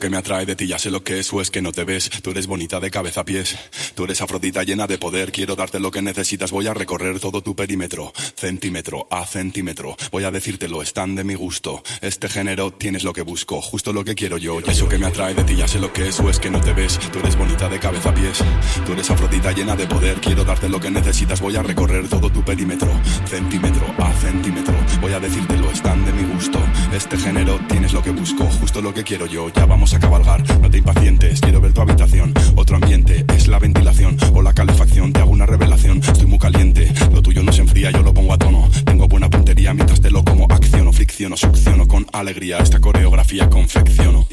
Eso que me atrae de ti ya sé lo que es o es que no te ves. Tú eres bonita de cabeza a pies. Tú eres afrodita llena de poder. Quiero darte lo que necesitas. Voy a recorrer todo tu perímetro. Centímetro a centímetro, voy a decírtelo, están de mi gusto. Este género tienes lo que busco, justo lo que quiero yo. Y eso que me atrae de ti, ya sé lo que es o es que no te ves. Tú eres bonita de cabeza a pies, tú eres afrodita llena de poder. Quiero darte lo que necesitas, voy a recorrer todo tu perímetro. Centímetro a centímetro, voy a decírtelo, están de mi gusto. Este género tienes lo que busco, justo lo que quiero yo. Ya vamos a cabalgar, no te impacientes, quiero ver tu habitación. Otro ambiente es la ventilación o la calefacción. Te hago una revelación, estoy muy caliente. Lo tuyo no se enfría, yo lo pongo tengo buena puntería mientras te lo como. Acciono, fricciono, succiono con alegría. Esta coreografía confecciono.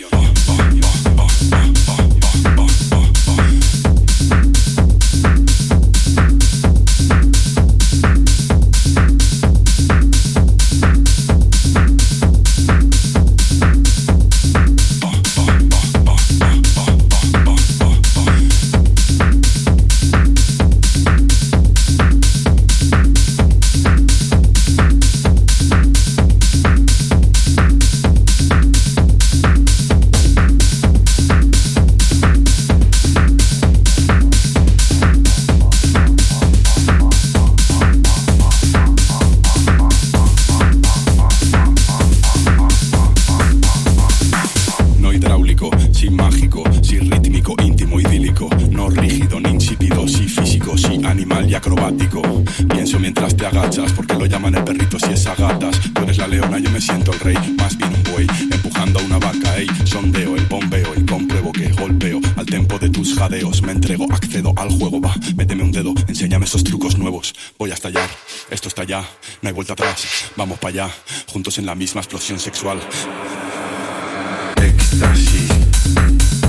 Vamos para allá, juntos en la misma explosión sexual. Éxtasis.